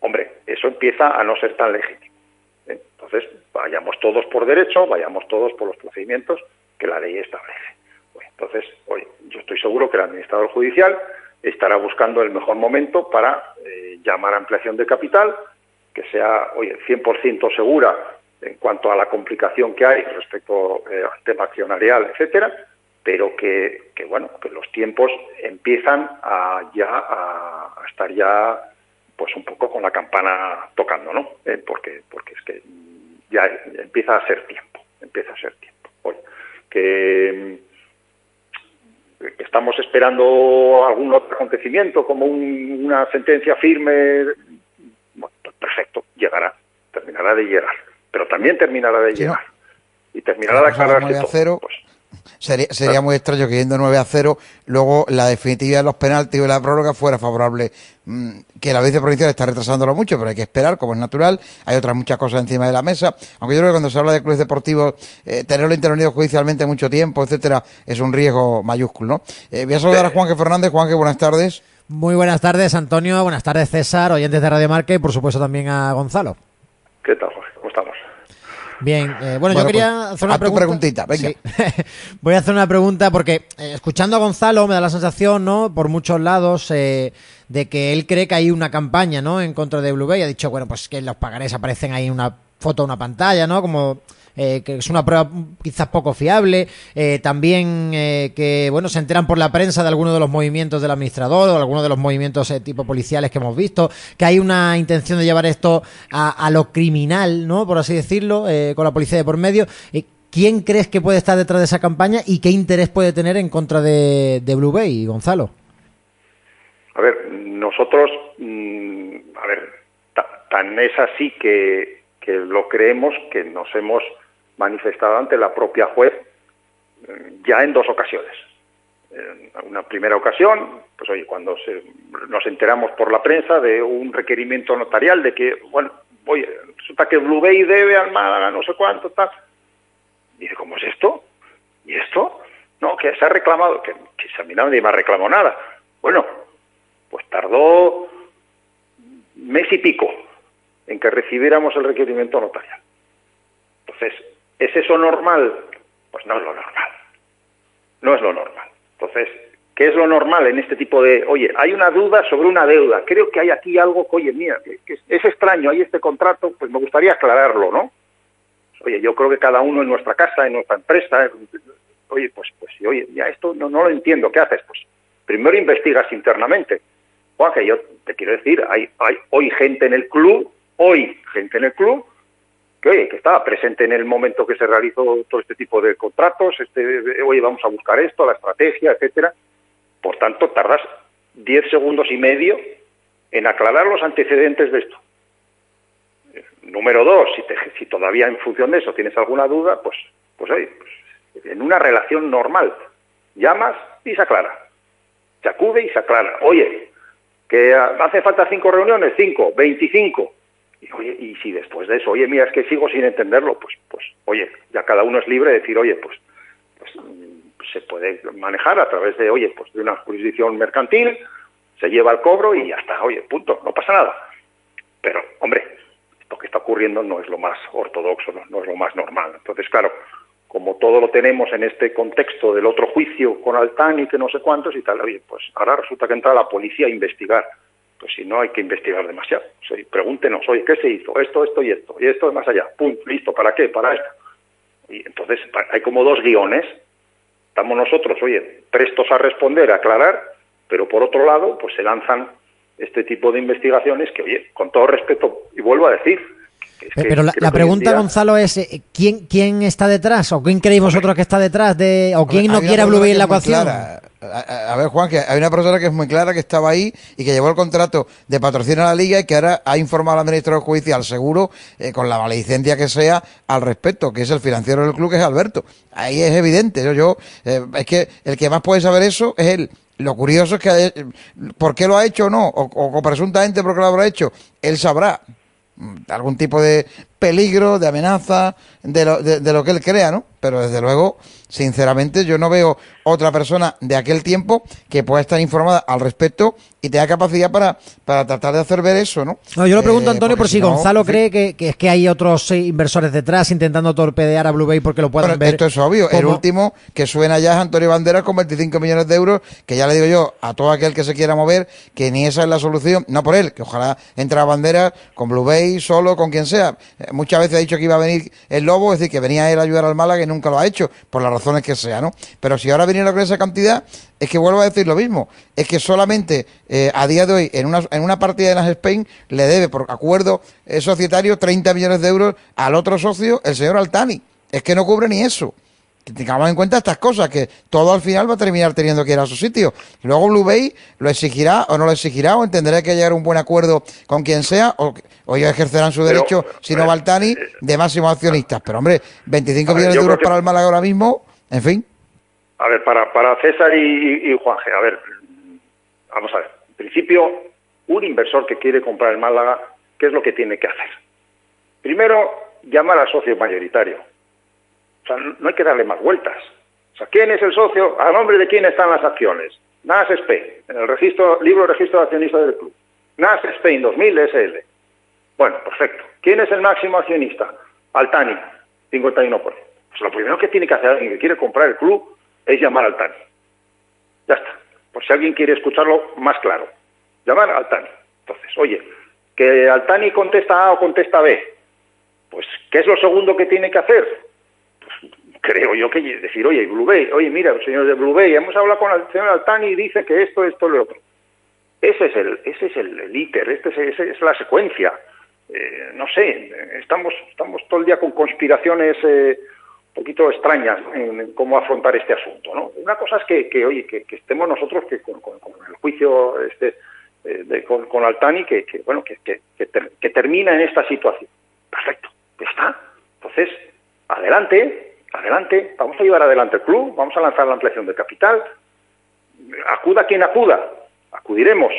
Hombre, eso empieza a no ser tan legítimo. Entonces, vayamos todos por derecho, vayamos todos por los procedimientos que la ley establece. entonces, hoy yo estoy seguro que el administrador judicial estará buscando el mejor momento para eh, llamar a ampliación de capital, que sea, oye, 100% segura en cuanto a la complicación que hay respecto eh, al tema accionarial, etcétera, pero que, bueno, que los tiempos empiezan a ya a, estar ya pues un poco con la campana tocando, ¿no? Eh, porque porque es que ya empieza a ser tiempo, empieza a ser tiempo. Oye, que, estamos esperando algún otro acontecimiento, como una sentencia firme, bueno, pues perfecto, llegará, terminará de llegar, pero también terminará de llegar. Y terminará de aclararse todo. Pues, Sería, sería muy extraño que yendo 9 a 0, luego la definitiva de los penaltis y la prórroga fuera favorable. Mm, que la viceprovincial está retrasándolo mucho, pero hay que esperar, como es natural. Hay otras muchas cosas encima de la mesa. Aunque yo creo que cuando se habla de clubes deportivos, eh, tenerlo intervenido judicialmente mucho tiempo, etcétera, es un riesgo mayúsculo, ¿no? Eh, voy a saludar a Juanque Fernández. Juanque, buenas tardes. Muy buenas tardes, Antonio. Buenas tardes, César, oyentes de Radio Marca y, por supuesto, también a Gonzalo. ¿Qué tal. Bien, eh, bueno, yo quería pues, hacer una preguntita, venga. Voy a hacer una pregunta porque eh, escuchando a Gonzalo me da la sensación, ¿no? Por muchos lados, eh, de que él cree que hay una campaña, ¿no? En contra de Blue Bay. Ha dicho, bueno, pues que los pagarés aparecen ahí en una foto, una pantalla, ¿no? Como eh, que es una prueba quizás poco fiable, eh, también eh, que bueno se enteran por la prensa de algunos de los movimientos del administrador o algunos de los movimientos tipo policiales que hemos visto, que hay una intención de llevar esto a, lo criminal, ¿no? Por así decirlo, con la policía de por medio. ¿Quién crees que puede estar detrás de esa campaña y qué interés puede tener en contra de, Blue Bay, Gonzalo? A ver, nosotros, mm, a ver, tan es así que, que lo creemos que nos hemos manifestado ante la propia juez eh, ya en dos ocasiones. En una primera ocasión, pues oye, cuando nos enteramos por la prensa de un requerimiento notarial de que, bueno, oye, resulta que Blue Bay debe al Málaga no sé cuánto, tal. Dice, ¿cómo es esto? ¿Y esto? No, que se ha reclamado, que, que a mí nadie me ha reclamado nada. Bueno, pues tardó mes y pico en que recibiéramos el requerimiento notarial. Entonces, ¿Es eso normal? Pues no es lo normal. No es lo normal. Entonces, ¿qué es lo normal en este tipo de, oye, hay una duda sobre una deuda, creo que hay aquí algo que, oye, mira, que, es, extraño, hay este contrato, pues me gustaría aclararlo, ¿no? Oye, yo creo que cada uno en nuestra casa, en nuestra empresa, oye, pues, pues, oye, ya esto no, no lo entiendo, ¿qué haces? Pues primero investigas internamente. Juan, que yo te quiero decir, hay, hay hoy gente en el club, hoy gente en el club que, que estaba presente en el momento que se realizó todo este tipo de contratos, este, oye, vamos a buscar esto, la estrategia, etcétera. Por tanto, tardas 10 segundos y medio en aclarar los antecedentes de esto. Número dos, si, si todavía en función de eso tienes alguna duda, pues, pues, oye, pues, en una relación normal, llamas y se aclara. Se acude y se aclara. Oye, que hace falta cinco reuniones, cinco, veinticinco. Y, oye, y si después de eso, oye, mira, es que sigo sin entenderlo, pues, pues, oye, ya cada uno es libre de decir, oye, pues, pues, se puede manejar a través de, oye, pues de una jurisdicción mercantil, se lleva el cobro y ya está, oye, punto, no pasa nada. Pero, hombre, esto que está ocurriendo no es lo más ortodoxo, no, es lo más normal. Entonces, claro, como todo lo tenemos en este contexto del otro juicio con Altán y que no sé cuántos y tal, oye, pues ahora resulta que entra la policía a investigar. Pues si no hay que investigar demasiado. O sea, pregúntenos, oye, ¿qué se hizo? Esto, esto y esto. Y esto es más allá. Pum, listo. ¿Para qué? Para esto. Y entonces hay como dos guiones. Estamos nosotros, oye, prestos a responder, a aclarar, pero por otro lado, pues se lanzan este tipo de investigaciones que, oye, con todo respeto, y vuelvo a decir, pero la, pregunta, Gonzalo, es eh, ¿quién, ¿quién está detrás? ¿O quién creéis vosotros que está detrás? de ¿O quién no quiere Blue en la ecuación? A, ver, Juan, que hay una persona que es muy clara, que estaba ahí y que llevó el contrato de patrocinio a la liga y que ahora ha informado al administrador judicial seguro, eh, con la licencia que sea, al respecto, que es el financiero del club, que es Alberto. Ahí es evidente. Yo, yo eh, es que el que más puede saber eso es él. Lo curioso es que, ¿por qué lo ha hecho o no? O, o, presuntamente porque lo habrá hecho. Él sabrá algún tipo de peligro, de amenaza, de lo, de, lo que él crea, ¿no? Pero desde luego, sinceramente, yo no veo otra persona de aquel tiempo que pueda estar informada al respecto y tenga capacidad para, para tratar de hacer ver eso, ¿no? No, yo lo pregunto, eh, Antonio, por si, Gonzalo cree que, es que hay otros eh, inversores detrás intentando torpedear a Blue Bay porque lo puedan ver. Esto es obvio. El último que suena ya es Antonio Banderas con 25 millones de euros, que ya le digo yo a todo aquel que se quiera mover que ni esa es la solución, no por él, que ojalá entre a Banderas con Blue Bay, solo, con quien sea muchas veces ha dicho que iba a venir el Lobo, es decir, que venía él a ayudar al Málaga nunca lo ha hecho, por las razones que sea, ¿no? Pero si ahora viniera con esa cantidad, es que vuelvo a decir lo mismo, es que solamente eh, a día de hoy, en una, en una partida de las Spain, le debe, por acuerdo eh, societario, 30 millones de euros al otro socio, el señor Altani. Es que no cubre ni eso tengamos en cuenta estas cosas, que todo al final va a terminar teniendo que ir a su sitio. Luego Blue Bay lo exigirá o no lo exigirá, o entenderá que llegar a un buen acuerdo con quien sea, o, o ellos ejercerán su derecho, si no Baltani, de máximos accionistas. Pero hombre, 25 millones de euros para el Málaga ahora mismo, en fin. A ver, para, para César y, y Juanje, a ver, vamos a ver. En principio, un inversor que quiere comprar el Málaga, ¿qué es lo que tiene que hacer? Primero, llamar al socio mayoritario sea, no hay que darle más vueltas. O sea, ¿quién es el socio? ¿A nombre de quién están las acciones? NAS Spain, en el registro, libro registro de accionistas del club. NAS Spain 2000 SL. Bueno, perfecto. ¿Quién es el máximo accionista? Altani, 51%. Pues lo primero que tiene que hacer alguien que quiere comprar el club es llamar a Altani. Ya está. Por si alguien quiere escucharlo más claro. Llamar a Altani. Entonces, oye, que Altani contesta A o contesta B. Pues, ¿qué es lo segundo que tiene que hacer? Creo yo que decir, oye, Blue Bay, oye, mira, señor de Blue Bay, hemos hablado con el señor Altani y dice que esto, esto, lo otro. Ese es el, ese es el, íter, este es, esa es la secuencia. Eh, no sé, estamos, estamos todo el día con conspiraciones eh, un poquito extrañas en, cómo afrontar este asunto. ¿no? Una cosa es que, oye, que, estemos nosotros que con, el juicio este, eh, de, con, con, Altani, que, bueno, que, que termina en esta situación. Perfecto, ya está. Entonces, adelante, adelante, vamos a llevar adelante el club, vamos a lanzar la ampliación de capital, acuda quien acuda, acudiremos,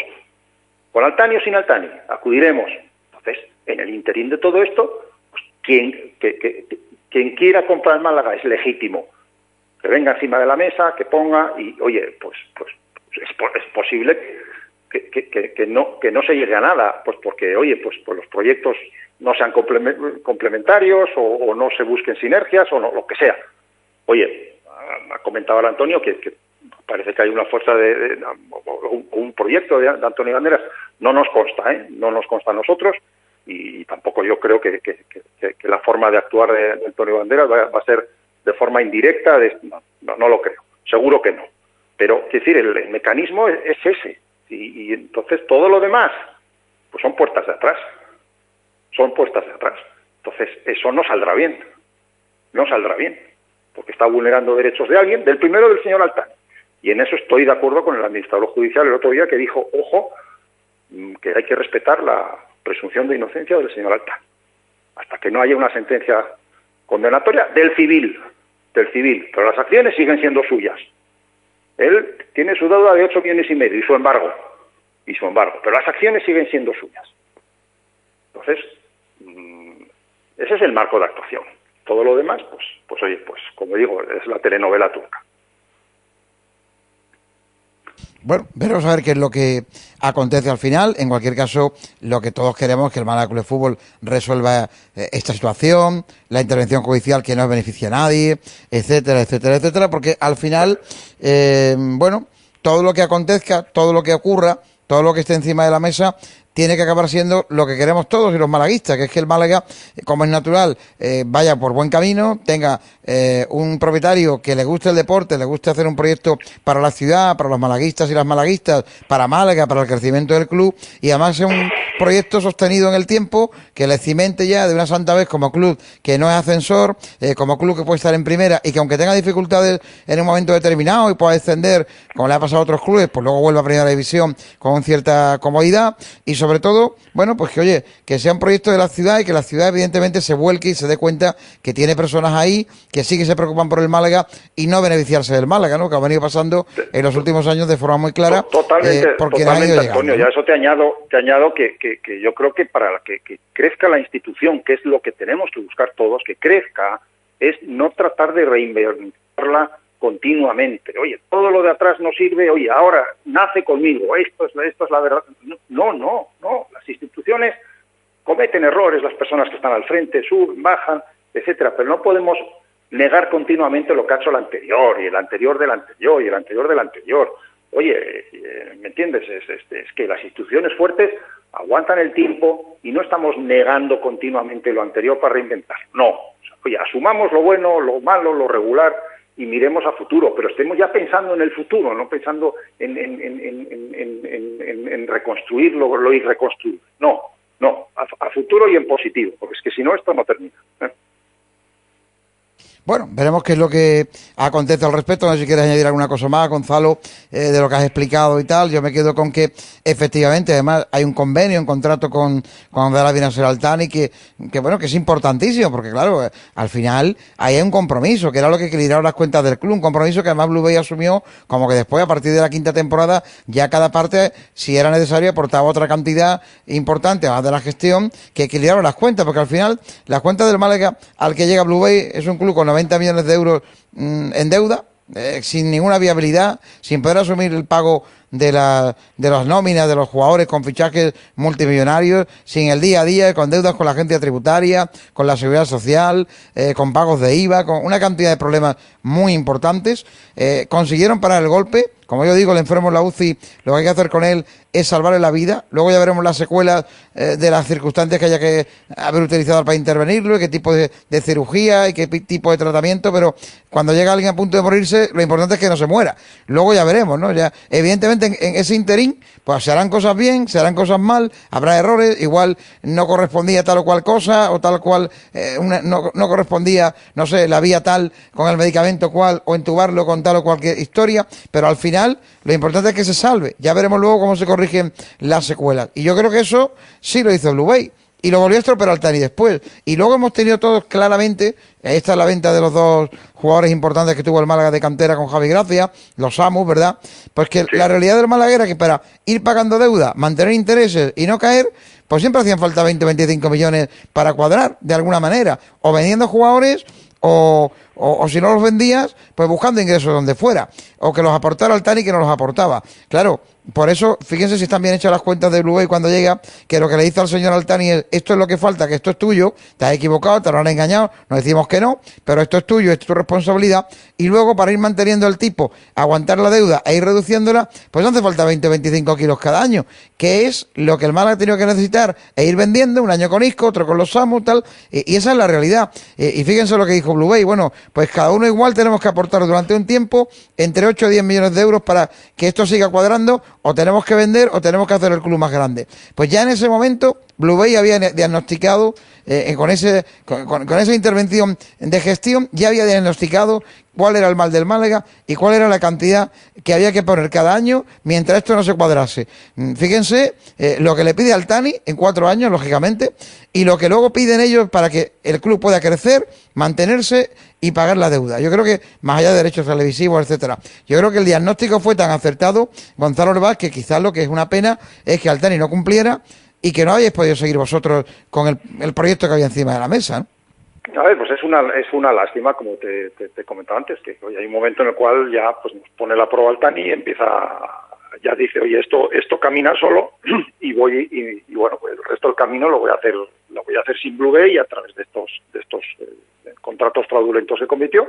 con Altani o sin Altani, acudiremos. Entonces, en el interín de todo esto, pues, quien, que, quien quiera comprar Málaga es legítimo, que venga encima de la mesa, que ponga y, oye, pues, pues es, es posible que, que, no, que no se llegue a nada, pues porque, oye, pues, pues los proyectos no sean complementarios o, no se busquen sinergias o no, lo que sea. Oye, ha comentado ahora Antonio que, parece que hay una fuerza de, un, proyecto de, Antonio Banderas. No nos consta, ¿eh? no nos consta a nosotros y, tampoco yo creo que, la forma de actuar de, Antonio Banderas va, a ser de forma indirecta. no, no, lo creo, seguro que no. Pero, es decir, el, mecanismo es, ese. Y, y entonces todo lo demás, pues son puertas de atrás son puestas de atrás. Entonces, eso no saldrá bien. No saldrá bien. Porque está vulnerando derechos de alguien, del primero del señor Altán. Y en eso estoy de acuerdo con el administrador judicial el otro día que dijo, ojo, mm, que hay que respetar la presunción de inocencia del señor Altán. Hasta que no haya una sentencia condenatoria del civil, del civil. Pero las acciones siguen siendo suyas. Él tiene su deuda de 8 millones y medio y su embargo. Y su embargo. Pero las acciones siguen siendo suyas. Entonces, ese es el marco de actuación. Todo lo demás, pues, pues oye, pues como digo, es la telenovela turca. Bueno, veremos a ver qué es lo que acontece al final. En cualquier caso, lo que todos queremos es que el Málaga Club de Fútbol resuelva eh, esta situación, la intervención judicial que no beneficia a nadie, etcétera, etcétera, etcétera, porque al final, eh, bueno, todo lo que acontezca, todo lo que ocurra, todo lo que esté encima de la mesa, tiene que acabar siendo lo que queremos todos y los malaguistas, que es que el Málaga, como es natural, eh, vaya por buen camino, tenga eh, un propietario que le guste el deporte, le guste hacer un proyecto para la ciudad, para los malaguistas y las malaguistas, para Málaga, para el crecimiento del club, y además sea un proyecto sostenido en el tiempo, que le cimente ya de una santa vez como club que no es ascensor, eh, como club que puede estar en primera y que aunque tenga dificultades en un momento determinado y pueda descender, como le ha pasado a otros clubes, pues luego vuelva a primera división con cierta comodidad y sobre sobre todo, bueno, pues que oye, que sea un proyecto de la ciudad y que la ciudad evidentemente se vuelque y se dé cuenta que tiene personas ahí que sí que se preocupan por el Málaga y no beneficiarse del Málaga, ¿no? Que ha venido pasando en los últimos años de forma muy clara. Totalmente, eh, porque totalmente Antonio, ya eso te añado, te añado que, que, que yo creo que para que, que crezca la institución, que es lo que tenemos que buscar todos, que crezca, es no tratar de reinventarla continuamente. Oye, todo lo de atrás no sirve, oye, ahora nace conmigo, esto es, esto es la verdad. No, no, no. Las instituciones cometen errores, las personas que están al frente suben, bajan, etcétera, pero no podemos negar continuamente lo que ha hecho el anterior, y el anterior del anterior, y el anterior del anterior. Oye, eh, ¿me entiendes? Es, es que las instituciones fuertes aguantan el tiempo y no estamos negando continuamente lo anterior para reinventar. No. Oye, asumamos lo bueno, lo malo, lo regular, y miremos a futuro, pero estemos ya pensando en el futuro, no pensando en, en, en, en reconstruir lo, lo. No, no, a, a, futuro y en positivo, porque es que si no, esto no termina. ¿eh? Bueno, veremos qué es lo que acontece al respecto. No sé si quieres añadir alguna cosa más, Gonzalo, eh, de lo que has explicado y tal. Yo me quedo con que efectivamente, además, hay un convenio, un contrato con, con Altani que, que, bueno, que es importantísimo, porque claro, eh, al final hay un compromiso, que era lo que equilibraba las cuentas del club, un compromiso que además Blue Bay asumió como que después, a partir de la quinta temporada, ya cada parte, si era necesario, aportaba otra cantidad importante, además de la gestión, que equilibraba las cuentas, porque al final, las cuentas del Málaga al que llega Blue Bay es un club con 90 millones de euros mmm, en deuda, eh, sin ninguna viabilidad, sin poder asumir el pago de, la, de las nóminas de los jugadores con fichajes multimillonarios, sin el día a día, con deudas con la agencia tributaria, con la seguridad social, eh, con pagos de IVA, con una cantidad de problemas muy importantes. Eh, consiguieron parar el golpe. Como yo digo, el enfermo en la UCI, lo que hay que hacer con él es salvarle la vida. Luego ya veremos las secuelas eh, de las circunstancias que haya que haber utilizado para intervenirlo, y qué tipo de, cirugía y qué tipo de tratamiento. Pero cuando llega alguien a punto de morirse, lo importante es que no se muera. Luego ya veremos, ¿no? Ya, evidentemente en, en, ese interín, pues se harán cosas bien, se harán cosas mal, habrá errores, igual no correspondía tal o cual cosa, o tal cual eh, una, no, no, correspondía, no sé, la vía tal con el medicamento cual, o entubarlo con tal o cualquier historia, pero al final lo importante es que se salve. Ya veremos luego cómo se corrigen las secuelas. Y yo creo que eso sí lo hizo Blue Bay. Y lo volvió a estropear Altani después. Y luego hemos tenido todos claramente, esta es la venta de los dos jugadores importantes que tuvo el Málaga de cantera con Javi Gracia, los Amos, ¿verdad? Pues que sí. la realidad del Málaga era que para ir pagando deuda, mantener intereses y no caer, pues siempre hacían falta 20, 25 millones para cuadrar, de alguna manera. O vendiendo jugadores, o, o, o, si no los vendías, pues buscando ingresos donde fuera, o que los aportara Altani que no los aportaba. Claro, por eso, fíjense si están bien hechas las cuentas de Blue Bay cuando llega, que lo que le dice al señor Altani es, esto es lo que falta, que esto es tuyo, te has equivocado, te lo han engañado, nos decimos que no, pero esto es tuyo, esto es tu responsabilidad, y luego para ir manteniendo el tipo, aguantar la deuda e ir reduciéndola, pues no hace falta 20 o 25 kilos cada año, que es lo que el mal ha tenido que necesitar, e ir vendiendo, un año con Isco, otro con los Samus, tal, y, esa es la realidad. Y, y fíjense lo que dijo Blue Bay, bueno, pues cada uno igual tenemos que aportar durante un tiempo entre 8 o 10 millones de euros para que esto siga cuadrando, o tenemos que vender o tenemos que hacer el club más grande. Pues ya en ese momento Blue Bay había diagnosticado eh, con, ese, con, esa intervención de gestión, ya había diagnosticado cuál era el mal del Málaga y cuál era la cantidad que había que poner cada año mientras esto no se cuadrase. Fíjense eh, lo que le pide al Tani en cuatro años, lógicamente, y lo que luego piden ellos para que el club pueda crecer, mantenerse y pagar la deuda. Yo creo que, más allá de derechos televisivos, etcétera, yo creo que el diagnóstico fue tan acertado, Gonzalo Orvaz, que quizás lo que es una pena es que Altani no cumpliera y que no hayáis podido seguir vosotros con el, el proyecto que había encima de la mesa. ¿no? A ver, pues es una, es una lástima, como te, te, comentaba antes, que hoy hay un momento en el cual ya pues nos pone la prueba Altani y empieza ya dice, oye, esto esto camina solo y voy y, bueno, pues el resto del camino lo voy a hacer lo voy a hacer sin Blue y a través de estos de estos eh, contratos fraudulentos que cometió,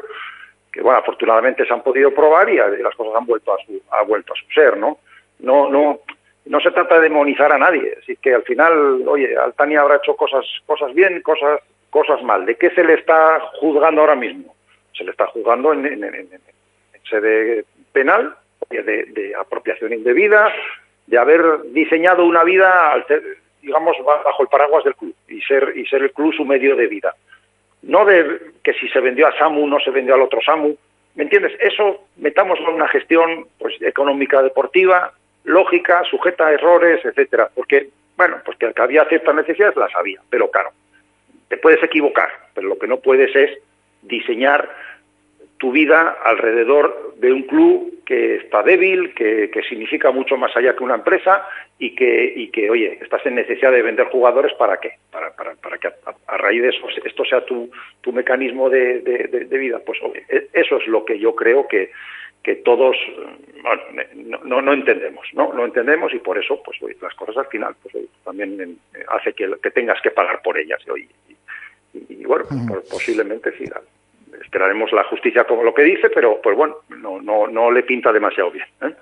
que bueno, afortunadamente se han podido probar y, las cosas han vuelto a su ha vuelto a su ser, ¿no? No no no se trata de demonizar a nadie, así que al final, oye, Altania habrá hecho cosas cosas bien, cosas cosas mal. ¿De qué se le está juzgando ahora mismo? Se le está juzgando en, en, en sede penal de, apropiación indebida, de haber diseñado una vida, digamos, bajo el paraguas del club y ser, y ser el club su medio de vida. No de que si se vendió a Samu, no se vendió al otro Samu. ¿Me entiendes? Eso metámoslo en una gestión pues, económica deportiva, lógica, sujeta a errores, etcétera. Porque, bueno, pues que había ciertas necesidades las había, pero claro, te puedes equivocar, pero lo que no puedes es diseñar tu vida alrededor de un club que está débil, que, significa mucho más allá que una empresa y que, y que, oye, estás en necesidad de vender jugadores para qué? Para, para, para que a, raíz de eso esto sea tu, tu mecanismo de, de, vida. Pues e, eso es lo que yo creo que, que todos no, no, entendemos, ¿no? No entendemos y por eso, pues las cosas al final pues también hace que, que tengas que pagar por ellas. Y, y, bueno, pues, posiblemente sí esperaremos la justicia como lo que dice, pero pues bueno, no, no, no le pinta demasiado bien. ¿eh?